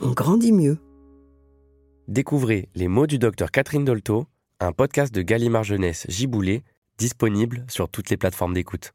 on grandit mieux. Découvrez Les mots du docteur Catherine Dolto, un podcast de Gallimard Jeunesse Giboulé, disponible sur toutes les plateformes d'écoute.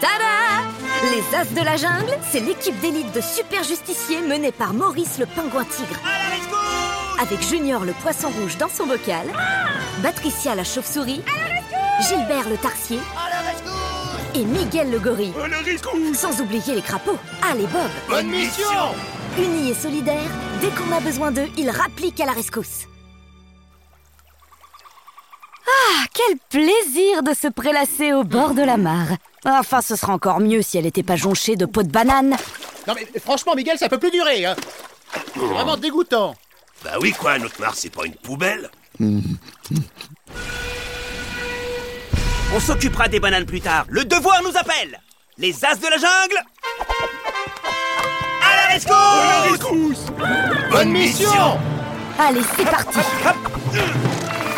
Tada Les As de la Jungle, c'est l'équipe d'élite de super justiciers menée par Maurice le pingouin tigre. Avec Junior le poisson rouge dans son bocal, Patricia la chauve-souris, Gilbert le tarsier et Miguel le gorille. Sans oublier les crapauds. Allez Bob Bonne mission Unis et solidaires, dès qu'on a besoin d'eux, ils rappliquent à la rescousse. Ah, quel plaisir de se prélasser au bord de la mare. Enfin, ce sera encore mieux si elle n'était pas jonchée de peaux de banane. Non mais franchement Miguel, ça peut plus durer hein. C'est vraiment dégoûtant. Bah oui quoi, notre mare c'est pas une poubelle. On s'occupera des bananes plus tard. Le devoir nous appelle. Les as de la jungle. À la rescousse Bonne mission Allez, c'est parti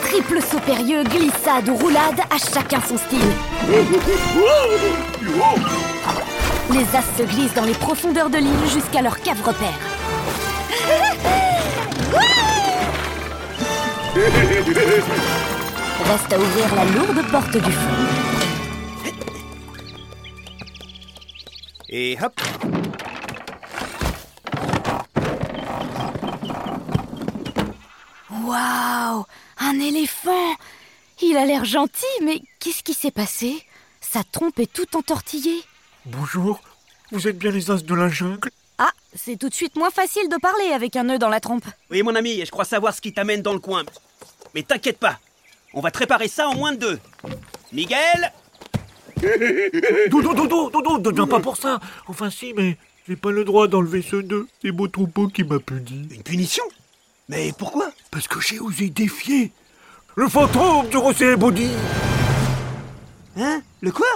Triple saut périlleux, glissade ou roulade, à chacun son style. Les as se glissent dans les profondeurs de l'île jusqu'à leur cave repère. Reste à ouvrir la lourde porte du fond. Et hop. Waouh Un éléphant Il a l'air gentil, mais qu'est-ce qui s'est passé? Sa trompe est toute entortillée. Bonjour, vous êtes bien les as de la jungle? Ah, c'est tout de suite moins facile de parler avec un nœud dans la trompe. Oui mon ami, je crois savoir ce qui t'amène dans le coin. Mais t'inquiète pas. On va te réparer ça en moins de deux. Miguel? Dodo, dodo, dodo, ne viens pas pour ça Enfin si, mais j'ai pas le droit d'enlever ce nœud. C'est mon troupeau qui m'a puni. Une punition? Mais pourquoi? Parce que j'ai osé défier le fantôme du Rosé Body Hein? Le quoi?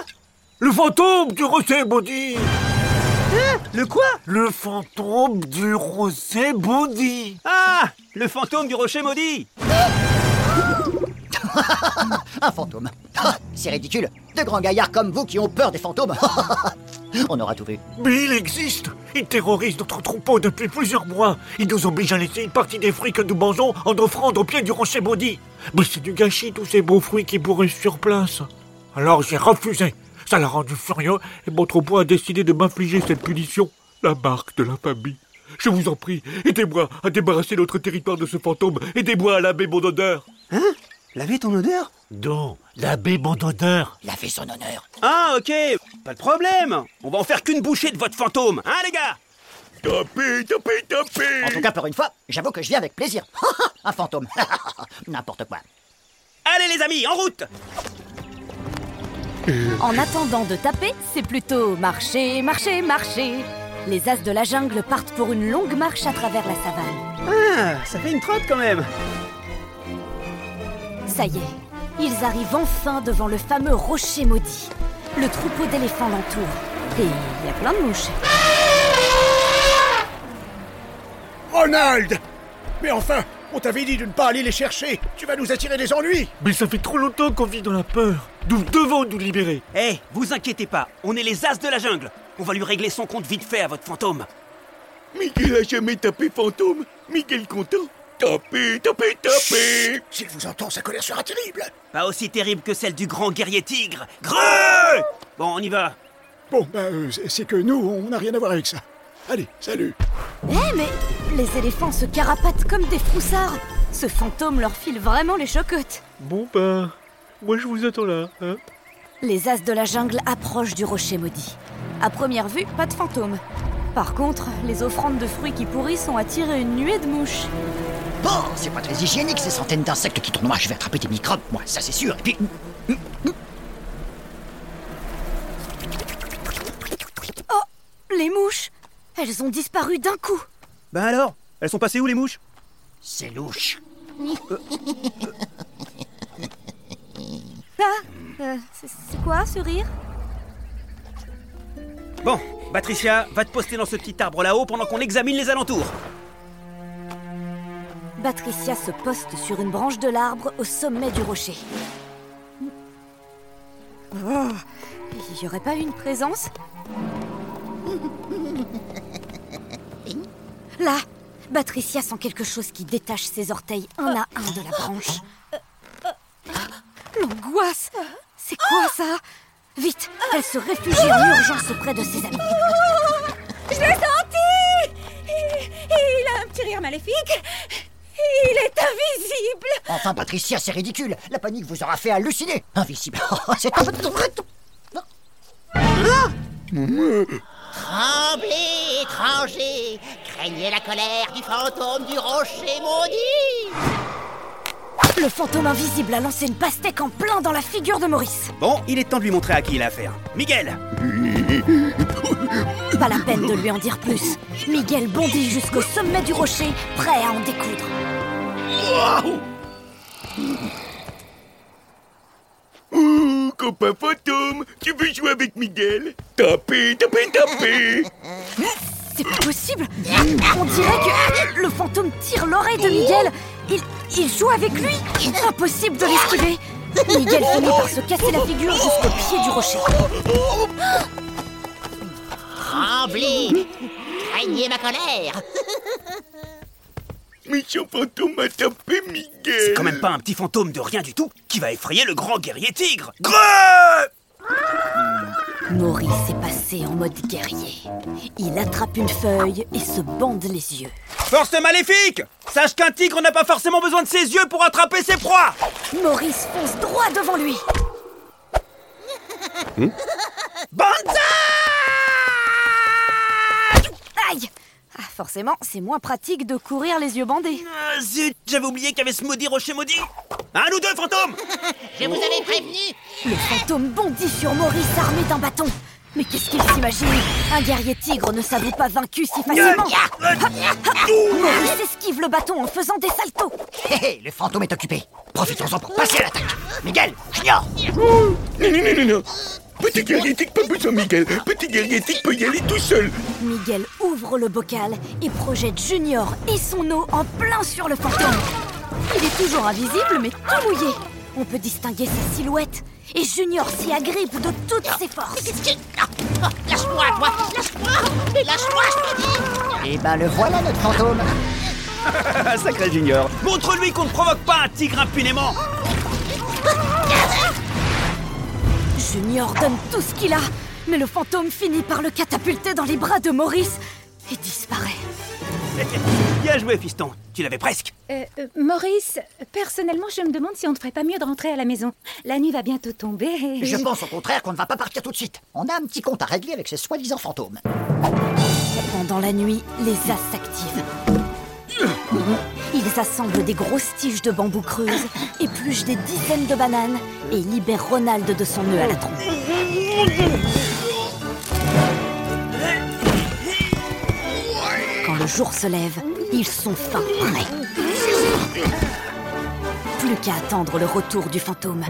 Le fantôme du Rosé Body Hein? Le quoi? Le fantôme du Rosé Body Ah! Le fantôme du rocher maudit. Un fantôme. Ah, C'est ridicule. De grands gaillards comme vous qui ont peur des fantômes. On aura tout vu. Mais il existe Il terrorise notre troupeau depuis plusieurs mois. Il nous oblige à laisser une partie des fruits que nous mangeons en offrande au pied du rocher maudit. Mais c'est du gâchis tous ces beaux fruits qui pourraient sur place. Alors j'ai refusé. Ça l'a rendu furieux et mon troupeau a décidé de m'infliger cette punition. La marque de la famille. Je vous en prie, aidez-moi à débarrasser notre territoire de ce fantôme. Aidez-moi à laver mon odeur. Hein? Laver ton odeur Non, laver mon odeur. Fait son honneur. Ah ok, pas de problème. On va en faire qu'une bouchée de votre fantôme, hein les gars? Tapez, tapez, tapez En tout cas, pour une fois, j'avoue que je viens avec plaisir. Un fantôme. N'importe quoi. Allez les amis, en route En attendant de taper, c'est plutôt marcher, marcher, marcher. Les as de la jungle partent pour une longue marche à travers la savane. Ah, ça fait une trotte quand même. Ça y est, ils arrivent enfin devant le fameux rocher maudit. Le troupeau d'éléphants l'entoure. Et il y a plein de mouches. Ronald Mais enfin, on t'avait dit de ne pas aller les chercher. Tu vas nous attirer des ennuis. Mais ça fait trop longtemps qu'on vit dans la peur. Nous devons nous libérer. Eh, vous inquiétez pas, on est les as de la jungle. On va lui régler son compte vite fait à votre fantôme. Miguel a jamais tapé fantôme. Miguel content. Tapez, tapez, tapez S'il vous entend, sa colère sera terrible. Pas aussi terrible que celle du grand guerrier tigre. Greu Bon, on y va. Bon, bah, euh, c'est- c'est que nous, on n'a rien à voir avec ça. Allez, salut. Eh, mais les éléphants se carapatent comme des froussards. Ce fantôme leur file vraiment les chocottes. Bon ben, moi je vous attends là, hein. Les as de la jungle approchent du rocher maudit. À première vue, pas de fantôme. Par contre, les offrandes de fruits qui pourrissent ont attiré une nuée de mouches. Bon, c'est pas très hygiénique ces centaines d'insectes qui tournent. Moi, je vais attraper des microbes, moi, ça c'est sûr. Et puis. Oh Les mouches Elles ont disparu d'un coup Bah alors Elles sont passées où les mouches? C'est louche. Ah euh, c'est c'est quoi ce rire? Bon, Patricia, va te poster dans ce petit arbre là-haut pendant qu'on examine les alentours. Patricia se poste sur une branche de l'arbre au sommet du rocher. Oh, il y aurait pas une présence? Là, Patricia sent quelque chose qui détache ses orteils un à un de la branche. L'angoisse C'est quoi ça? Vite, elle se réfugie en urgence auprès de ses amis. Je l'ai senti il a un petit rire maléfique. Il est invisible. Enfin, Patricia, c'est ridicule. La panique vous aura fait halluciner. Invisible. c'est un peu de Tremblez, étrangers Craignez la colère du fantôme du rocher maudit Le fantôme invisible a lancé une pastèque en plein dans la figure de Maurice. Bon, il est temps de lui montrer à qui il a affaire. Miguel Pas la peine de lui en dire plus. Miguel bondit jusqu'au sommet du rocher, prêt à en découdre. Oh, copain fantôme, tu veux jouer avec Miguel? Tapez, tapez, tapez C'est pas possible On dirait que le fantôme tire l'oreille de Miguel. Il, il joue avec lui. Impossible de l'esquiver. Miguel finit par se casser la figure jusqu'au pied du rocher. Tremblez Craignez ma colère Méchant fantôme m'a tapé Miguel C'est quand même pas un petit fantôme de rien du tout qui va effrayer le grand guerrier tigre. Greu Maurice est passé en mode guerrier. Il attrape une feuille et se bande les yeux. Force maléfique Sache qu'un tigre n'a pas forcément besoin de ses yeux pour attraper ses proies Maurice fonce droit devant lui. Banzai Aïe Ah, Forcément, c'est moins pratique de courir les yeux bandés. Ah, Zut, j'avais oublié qu'il y avait ce maudit rocher maudit Un ou deux fantômes Je vous avais prévenu Le fantôme bondit sur Maurice armé d'un bâton. Mais qu'est-ce qu'il s'imagine Un guerrier tigre ne s'avoue pas vaincu si facilement. Maurice esquive le bâton en faisant des saltos. Hé hé, le fantôme est occupé. Profitons-en pour passer à l'attaque. Miguel, j'ignore. Non, non, non, non, non Petit guerrier tic, pas besoin Miguel Petit guerrier tic peut y aller tout seul Miguel ouvre le bocal et projette Junior et son eau en plein sur le fantôme. Il est toujours invisible mais tout mouillé. On peut distinguer ses silhouettes et Junior s'y agrippe de toutes ses forces. Lâche-moi, toi Lâche-moi Mais lâche-moi, je te dis Eh ben, le voilà, notre fantôme. Sacré Junior Montre-lui qu'on ne provoque pas un tigre impunément Junior donne tout ce qu'il a, mais le fantôme finit par le catapulter dans les bras de Maurice et disparaît. Bien joué, fiston Tu l'avais presque Euh, euh, Maurice, personnellement, je me demande si on ne ferait pas mieux de rentrer à la maison. La nuit va bientôt tomber. et- Je pense au contraire qu'on ne va pas partir tout de suite. On a un petit compte à régler avec ces soi-disant fantômes. Pendant la nuit, les as s'activent. Ils assemblent des grosses tiges de bambou creuses, épluchent des dizaines de bananes et libèrent Ronald de son nœud à la trompe. Quand le jour se lève, ils sont fin. Plus qu'à attendre le retour du fantôme.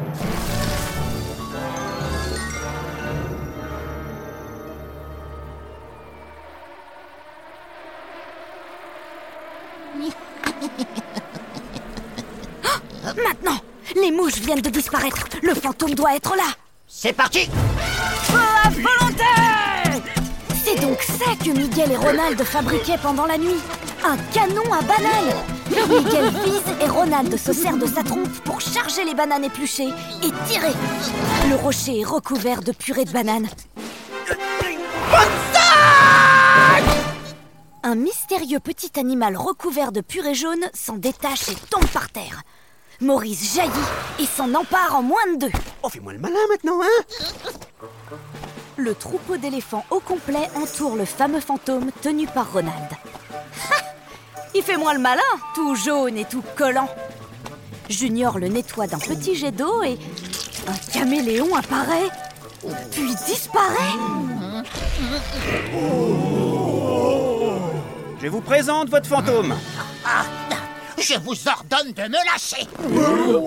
Maintenant Les mouches viennent de disparaître. Le fantôme doit être là. C'est parti. À volonté! C'est donc ça que Miguel et Ronald fabriquaient pendant la nuit. Un canon à bananes. Miguel vise et Ronald se sert de sa trompe pour charger les bananes épluchées et tirer. Le rocher est recouvert de purée de bananes. Un mystérieux petit animal recouvert de purée jaune s'en détache et tombe par terre. Maurice jaillit et s'en empare en moins de deux. Oh, fais-moi le malin maintenant, hein Le troupeau d'éléphants au complet entoure le fameux fantôme tenu par Ronald. Il fait moins le malin, tout jaune et tout collant. Junior le nettoie d'un petit jet d'eau et un caméléon apparaît, puis disparaît. Je vous présente votre fantôme. Ah, je vous ordonne de me lâcher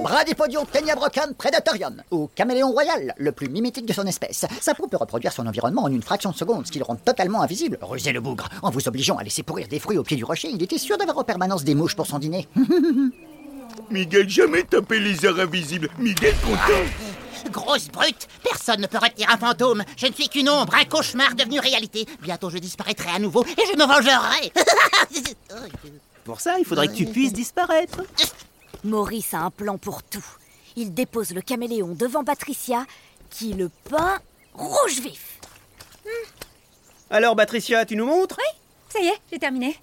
Bradypodium tenebrocam predatorium, ou caméléon royal, le plus mimétique de son espèce. Sa peau peut reproduire son environnement en une fraction de seconde, ce qui le rend totalement invisible. Rusez le bougre. En vous obligeant à laisser pourrir des fruits au pied du rocher, il était sûr d'avoir en permanence des mouches pour son dîner. Miguel, jamais taper les arts invisibles. Miguel content. Grosse brute Personne ne peut retenir un fantôme Je ne suis qu'une ombre, un cauchemar devenu réalité Bientôt je disparaîtrai à nouveau et je me vengerai Pour ça, il faudrait que tu puisses disparaître. Maurice a un plan pour tout. Il dépose le caméléon devant Patricia, qui le peint rouge vif. Alors, Patricia, tu nous montres? Oui, ça y est, j'ai terminé.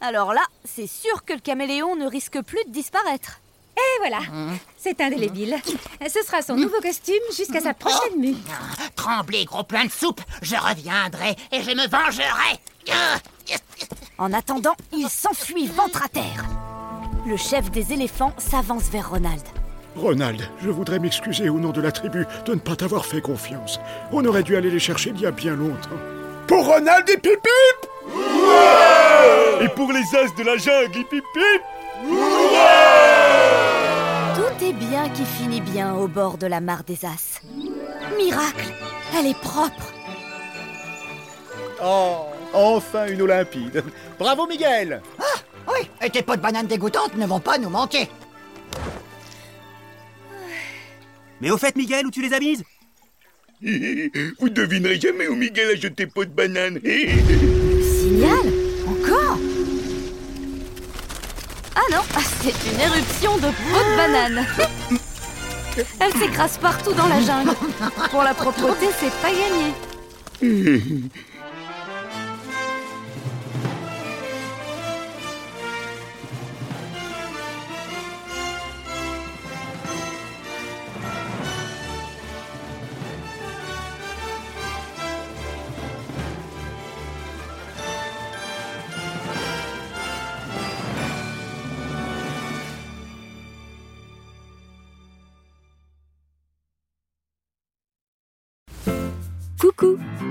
Alors là, c'est sûr que le caméléon ne risque plus de disparaître. Et voilà, c'est indélébile. Ce sera son nouveau costume jusqu'à sa prochaine mue. Tremblez, gros plein de soupe Je reviendrai et je me vengerai En attendant, il s'enfuit ventre à terre. Le chef des éléphants s'avance vers Ronald. Ronald, je voudrais m'excuser au nom de la tribu de ne pas t'avoir fait confiance. On aurait dû aller les chercher il y a bien longtemps. Pour Ronald et Pipip Et pour les as de la jungle, hip hip Tout est bien qui finit bien au bord de la mare des As. Miracle, elle est propre. Oh, enfin une Olympide. Bravo Miguel Ah, oui, et tes pots de bananes dégoûtantes ne vont pas nous manquer. Mais au fait, Miguel, où tu les as mises? Vous devinerez jamais où Miguel a jeté pot de banane. Signal Encore? Ah non, c'est une éruption de peau de banane. Elle s'écrase partout dans la jungle. Pour la propreté, c'est pas gagné.